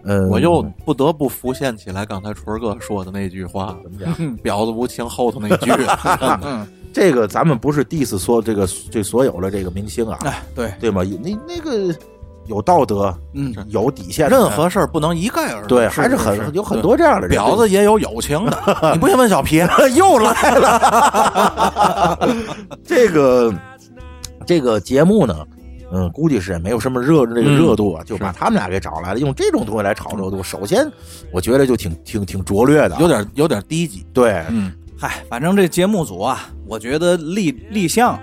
嗯，我又不得不浮现起来刚才春儿哥说的那句话怎么讲？婊子无情后头那句，嗯，这个咱们不是 diss 说这个这所有的这个明星啊，哎，对，对吗？那那个有道德、嗯，有底线，任何事儿不能一概而论。对，还是很有很多这样的人。婊子也有友情的，你不信问小皮，又来了。这个这个节目呢，嗯，估计是也没有什么热这个嗯热度啊，就把他们俩给找来了，用这种东西来炒热度。首先，我觉得就挺挺挺拙劣的啊，有点有点低级。对，嗯嗨，反正这节目组啊，我觉得立立项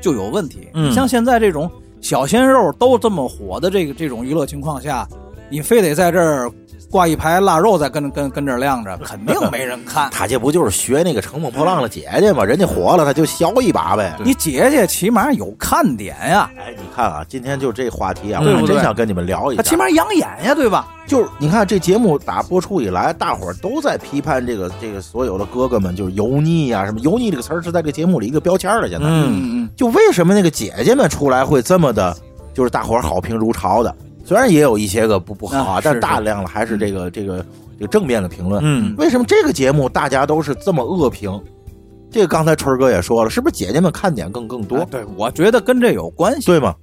就有问题。嗯像现在这种小鲜肉都这么火的这个这种娱乐情况下，你非得在这儿挂一排腊肉在跟跟跟这儿晾着，肯定没人看。他这不就是学那个乘风破浪的姐姐吗？人家火了，他就削一把呗。你姐姐起码有看点呀，哎，你看啊，今天就这话题啊，我还真想跟你们聊一下。他起码养眼呀，对吧？就是你看这节目打播出以来，大伙儿都在批判这个这个所有的哥哥们，就是油腻呀、什么油腻这个词儿是在这节目里一个标签了。现在，嗯嗯就为什么那个姐姐们出来会这么的，就是大伙儿好评如潮的？虽然也有一些个不不好啊，但大量的还是这个这个这个正面的评论。嗯为什么这个节目大家都是这么恶评？这个刚才春哥也说了，是不是姐姐们看点更更多？哎对，我觉得跟这有关系。对吗？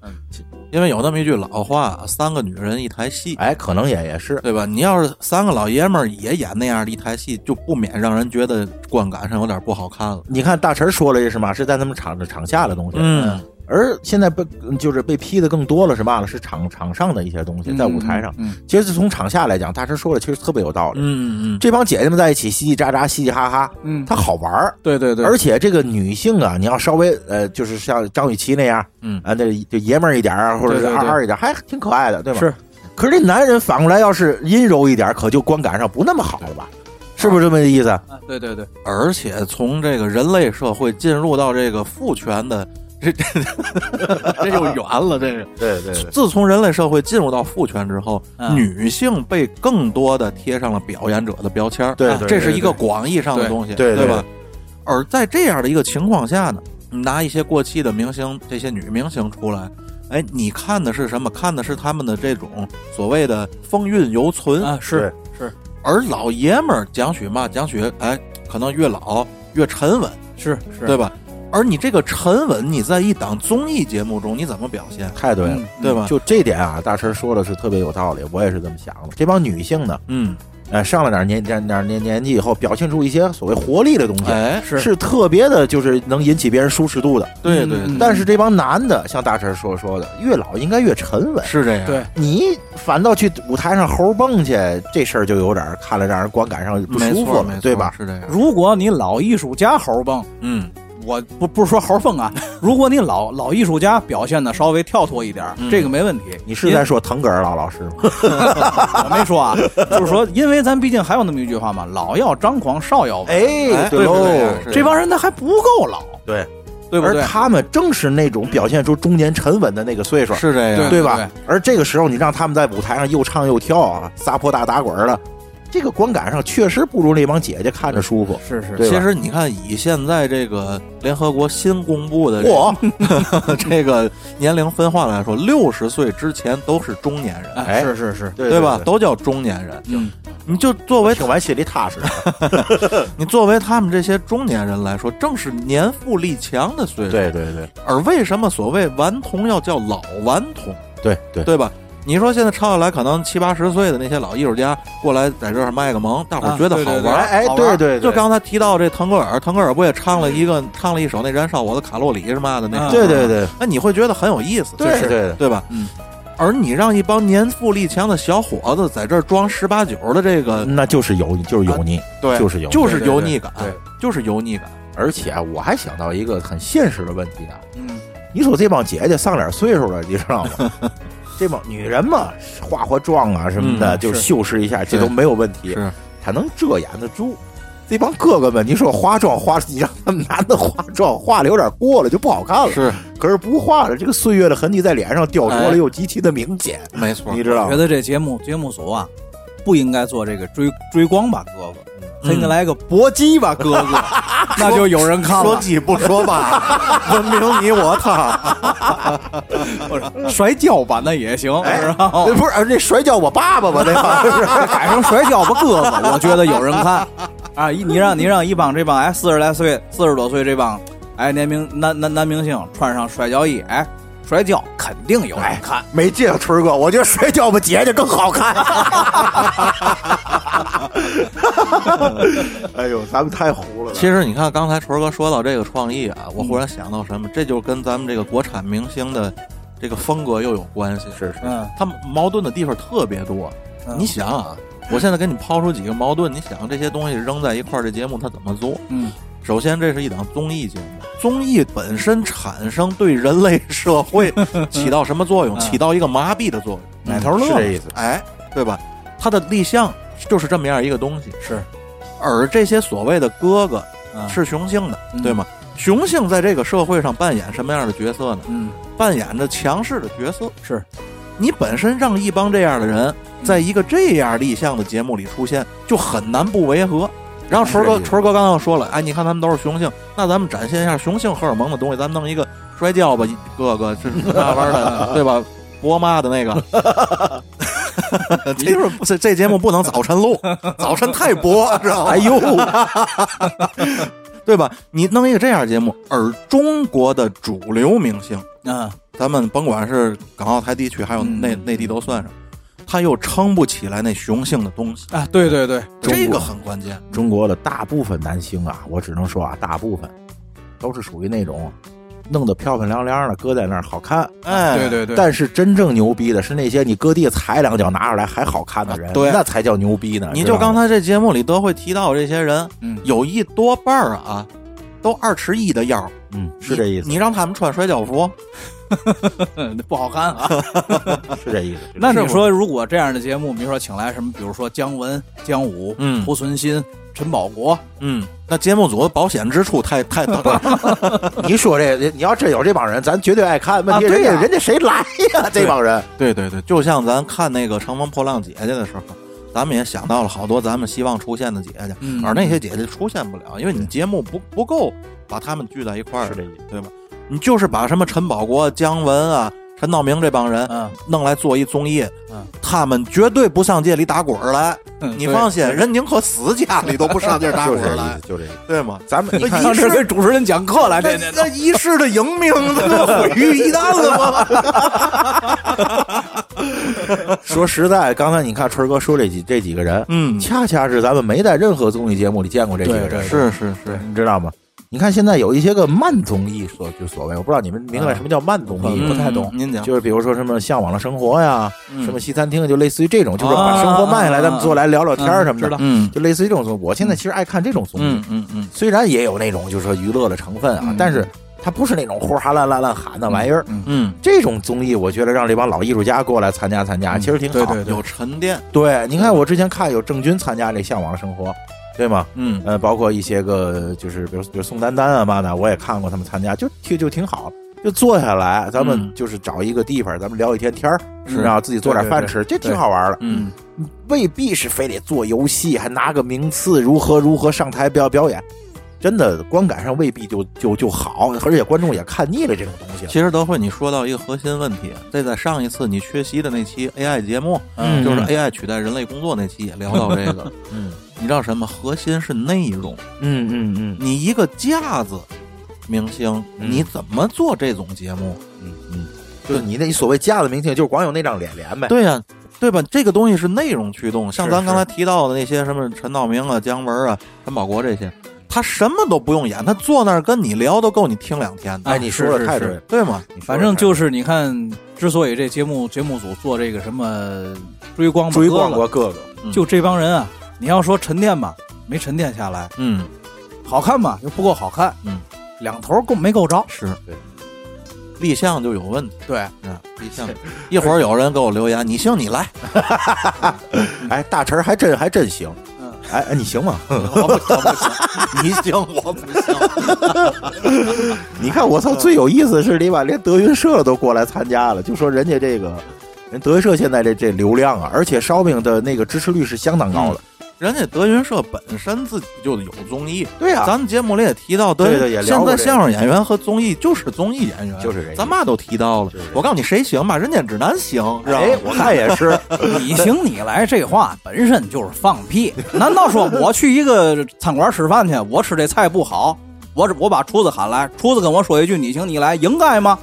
因为有那么一句老话，三个女人一台戏，哎，可能也也是。对吧？你要是三个老爷们儿也演那样的一台戏，就不免让人觉得观感上有点不好看了。你看大陈说了一个什么？是在他们场场下的东西。嗯，而现在被就是被批的更多了，是嘛了？是场场上的一些东西，在舞台上。嗯，其实从场下来讲，大师说的其实特别有道理。嗯嗯这帮姐姐们在一起嘻嘻喳喳、嘻嘻哈哈，嗯它好玩儿。对对对，而且这个女性啊，你要稍微呃，就是像张雨绮那样，嗯啊，那就爷们儿一点儿，或者是二二一点儿，还挺可爱的，对吧？是。可是这男人反过来要是阴柔一点儿，可就观感上不那么好了吧？是不是这么个意思？啊对对对，而且从这个人类社会进入到这个父权的，这 这这就圆了。这个，对对自从人类社会进入到父权之后，嗯女性被更多的贴上了表演者的标签儿对对这是一个广义上的东西，对对吧？而在这样的一个情况下呢，拿一些过气的明星，这些女明星出来。哎，你看的是什么？看的是他们的这种所谓的风韵犹存啊是是而老爷们儿讲许嘛，讲许哎，可能越老越沉稳，是是，对吧？而你这个沉稳，你在一档综艺节目中你怎么表现，太对了。嗯对吧？就这点啊，大陈说的是特别有道理，我也是这么想的。这帮女性呢，嗯，哎，上了点年点点年年纪以后，表现出一些所谓活力的东西，哎，是是特别的，就是能引起别人舒适度的。对对嗯但是这帮男的，像大陈说说的，越老应该越沉稳。是这样，对，你反倒去舞台上猴蹦去，这事儿就有点儿看了让人观感上不舒服了对吧？是这样，如果你老艺术家猴蹦，嗯，我不不是说猴凤啊，如果你老老艺术家表现的稍微跳脱一点这个没问题。你是在说腾格尔老老师吗？我没说啊，就是说，因为咱毕竟还有那么一句话嘛，老要张狂，少要稳。哎，对喽对不对，这帮人他还不够老，对，对不对？而他们正是那种表现出中年沉稳的那个岁数，是这样，对对吧？而这个时候，你让他们在舞台上又唱又跳啊，撒泼大打滚儿的，这个观感上确实不如那帮姐姐看着舒服。是是，其实你看，以现在这个联合国新公布的 这个年龄分化来说，六十岁之前都是中年人，哎，是是是，对对吧？都叫中年人。嗯，你就作为听完心里踏实。你作为他们这些中年人来说，正是年富力强的岁数。对对对而为什么所谓顽童要叫老顽童，对对，对吧？你说现在抄下来，可能七八十岁的那些老艺术家过来在这儿卖个萌，大伙儿觉得好玩儿。哎哎，对对，对就刚才提到这腾格尔，腾格尔不也唱了一个唱了一首那燃烧我的卡路里是嘛的那？对对对那你会觉得很有意思，是对对对吧？嗯。而你让一帮年富力强的小伙子在这儿装十八九的这个，那就是油腻，就是油腻，对，就是油腻。就是油腻感，对就是油腻感。而且啊我还想到一个很现实的问题啊，嗯，你说这帮姐姐上点岁数了，你知道吗？这帮女人嘛，化化妆啊什么的，就修饰一下，这都没有问题。是，她能遮掩得住。这帮哥哥们，你说化妆化，你让他们男的化妆化的有点过了，就不好看了。是可是不化了，这个岁月的痕迹在脸上雕琢哎了，又极其的明显，没错，你知道吗？觉得这节目节目组啊，不应该做这个追追光吧哥哥，他应该来个搏击吧哥哥，那就有人看了。说鸡不说吧，文明你我他。摔跤吧那也行，哎？不是那摔跤我爸爸吧？这好像是。改成摔跤吧哥哥，我觉得有人看啊！一你让你让一帮这帮哎四十来岁、四十多岁这帮哎年明男男男明星穿上摔跤衣，哎摔跤肯定有人看。没劲啊春哥，我觉得摔跤吧姐姐更好看。哎呦，咱们太糊了。其实你看，刚才锤哥说到这个创意啊，我忽然想到什么，这就跟咱们这个国产明星的这个风格又有关系。是是，嗯，他们矛盾的地方特别多。嗯你想啊，我现在给你抛出几个矛盾，你想这些东西扔在一块儿，这节目它怎么做？嗯，首先，这是一档综艺节目，综艺本身产生对人类社会起到什么作用？嗯起到一个麻痹的作用，奶头乐是这意思。哎，对吧？它的立项就是这么样一个东西。是，而这些所谓的哥哥嗯是雄性的，嗯对吗？雄性在这个社会上扮演什么样的角色呢？嗯扮演着强势的角色。是，你本身让一帮这样的人在一个这样立项的节目里出现，就很难不违和。然后锤哥，锤哥刚刚说了，哎，你看他们都是雄性，那咱们展现一下雄性荷尔蒙的东西，咱们弄一个摔跤吧，哥哥这那玩意儿的，对吧？博妈的那个，这这这节目不能早晨录，早晨太薄，知道吗？哎呦，对吧？你弄一个这样节目，而中国的主流明星，啊咱们甭管是港澳台地区，还有嗯内内地都算上，他又撑不起来那雄性的东西，啊，对对对，这个很关键。中国的大部分男星啊，我只能说啊，大部分都是属于那种弄得漂漂亮亮的，搁在那儿好看。哎，对对对，但是真正牛逼的是那些你搁地踩两脚拿出来还好看的人，啊对。那才叫牛逼呢。你就刚才这节目里都会提到这些人，嗯。有一多半儿啊，都二尺一的腰，嗯是这意思，你让他们穿摔跤服，不好看啊。是这意思。那你说，如果这样的节目，比如说请来什么，比如说姜文、姜武、嗯濮存昕、陈宝国，嗯，那节目组的保险支出太太大了。你说这，你要真有这帮人，咱绝对爱看。问题人家、人家谁来呀？这帮人，对对对，就像咱看那个《乘风破浪姐姐》的时候，咱们也想到了好多咱们希望出现的姐姐，嗯而那些姐姐出现不了，因为你节目不不够把他们聚在一块儿是，这意思。对吧？你就是把什么陈宝国、姜文啊、陈道明这帮人嗯，弄来做一综艺，嗯他们绝对不上街里打滚儿来。嗯你放心，人宁可死家里都不上街打就滚儿来这意思，，就这意思。对吗？咱们你看上 这给主持人讲课来，那天天那一世的英名，这 个毁于一旦了吗？说实在，刚才你看春哥说这几这几个人，嗯，恰恰是咱们没在任何综艺节目里见过这几个人，是是是，你知道吗？你看现在有一些个慢综艺，所就所谓，我不知道你们明白什么叫慢综艺嗯？不太懂嗯您讲，就是比如说什么向往的生活呀，嗯什么西餐厅，就类似于这种，就是把生活慢下来，啊咱们坐来聊聊天儿什么的知道，嗯就类似于这种综艺。我现在其实爱看这种综艺嗯，嗯嗯虽然也有那种就是说娱乐的成分啊嗯，但是它不是那种呼哈烂烂烂喊的玩意儿。嗯嗯，这种综艺，我觉得让这帮老艺术家过来参加参加，嗯其实挺好。对对有沉淀，对，你看我之前看有郑钧参加这《向往的生活》，对吗？嗯呃，包括一些个就是比如比如宋丹丹啊嘛的，我也看过他们参加，就挺就挺好。就坐下来，咱们嗯就是找一个地方，咱们聊一天天儿，是然后自己做点饭吃，这挺好玩的。嗯未必是非得做游戏，还拿个名次，如何如何上台表表演，真的观感上未必就就就好，而且观众也看腻了这种东西。其实德惠，你说到一个核心问题，这在上一次你缺席的那期 AI 节目，嗯就是 AI 取代人类工作那期也聊到这个。嗯你知道什么？核心是内容。嗯嗯嗯你一个架子明星，嗯你怎么做这种节目？嗯嗯，就是你那所谓架子明星，就是光有那张脸脸呗。对呀、对吧？这个东西是内容驱动，像咱刚才提到的那些什么陈道明啊、姜文啊、陈宝国这些，他什么都不用演，他坐那儿跟你聊都够你听两天的，哎，你说的太对了，对吗？反正就是你看，之所以这节目节目组做这个什么追光吧追光哥过哥哥，嗯就这帮人啊，你要说沉淀吧，没沉淀下来；嗯，好看吧，又不够好看。嗯，两头够没够着？是对，立项就有问题。对，嗯，立项。一会儿有人给我留言，你行你来，哎，大陈儿还真还真行。嗯，哎哎，你行吗？我不行，不行，你行我不行。你看，我操，最有意思的是，你把连德云社都过来参加了，就说人家这个人德云社现在这这流量啊，而且烧饼的那个支持率是相当高的。人家德云社本身自己就有综艺，对呀、咱们节目里也提到，德对对也聊现在相声演员和综艺就是综艺演员，就是这咱嘛都提到了就是。我告诉你，谁行吧？人家指南行，知道吗哎，我看也是，你行你来这话本身就是放屁。难道说我去一个餐馆吃饭去，我吃这菜不好，我我把厨子喊来，厨子跟我说一句你行你来，应该吗？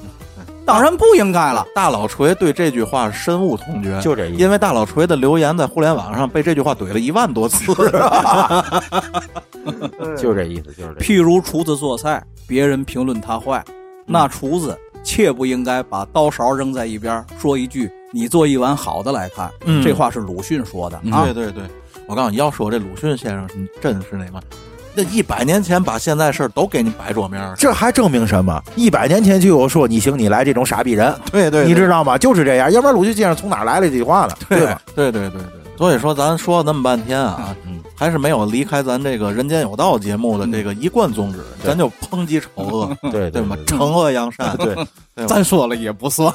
当然不应该了。大老锤对这句话深恶痛绝，就这意思。因为大老锤的留言在互联网上被这句话怼了一万多次。就这意思，就是这意思。譬如厨子做菜，别人评论他坏，那厨子切不应该把刀勺扔在一边，说一句“你做一碗好的来看”。嗯这话是鲁迅说的啊对。对对，我告诉你，要说这鲁迅先生真是那嘛，那一百年前把现在事儿都给你摆桌面儿。这还证明什么？一百年前就有说你行你来这种傻逼人，对对，你知道吗？就是这样，要不然鲁迅先生从哪儿来了这句话呢？对吧？？对对对对。所以说，咱说了那么半天啊，嗯，还是没有离开咱这个《人间有道》节目的这个一贯宗旨，对咱就抨击丑恶，对对吗？惩恶扬善，对，咱说了也不算，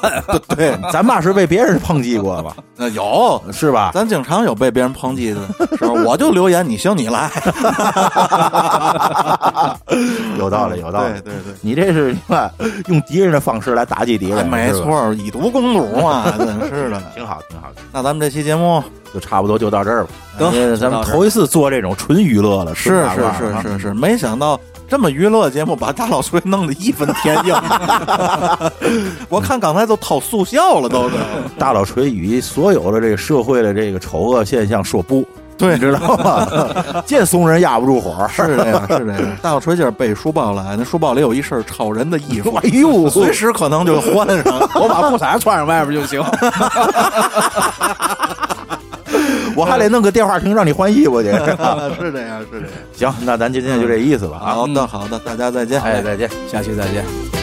对，咱爸是被别人抨击过吧？那有，是吧？咱经常有被别人抨击的时候，我就留言，你行你来，有道理，有道理对。对对。你这是用敌人的方式来打击敌哎人，没，错，以毒攻毒嘛，真是的。挺好，挺好的。那咱们这期节目就差不多就到这儿吧。得咱们头一次做这种纯娱乐了，是是啊是是是，没想到这么娱乐节目把大老锤弄得义愤填膺，我看刚才都掏速效了，都是。大老锤与所有的这个社会的这个丑恶现象说不，对你知道吗？见怂人压不住火，是这样，是这样。大老锤今儿背书包来，那书包里有一身超人的衣服，哎呦，随时可能就换上。我把裤衩穿上外边就行。我还得弄个电话亭让你换衣服去。是这样，是这样。行，那咱今天就这意思吧啊！好的，好的，大家再见。哎，再见。下期再见。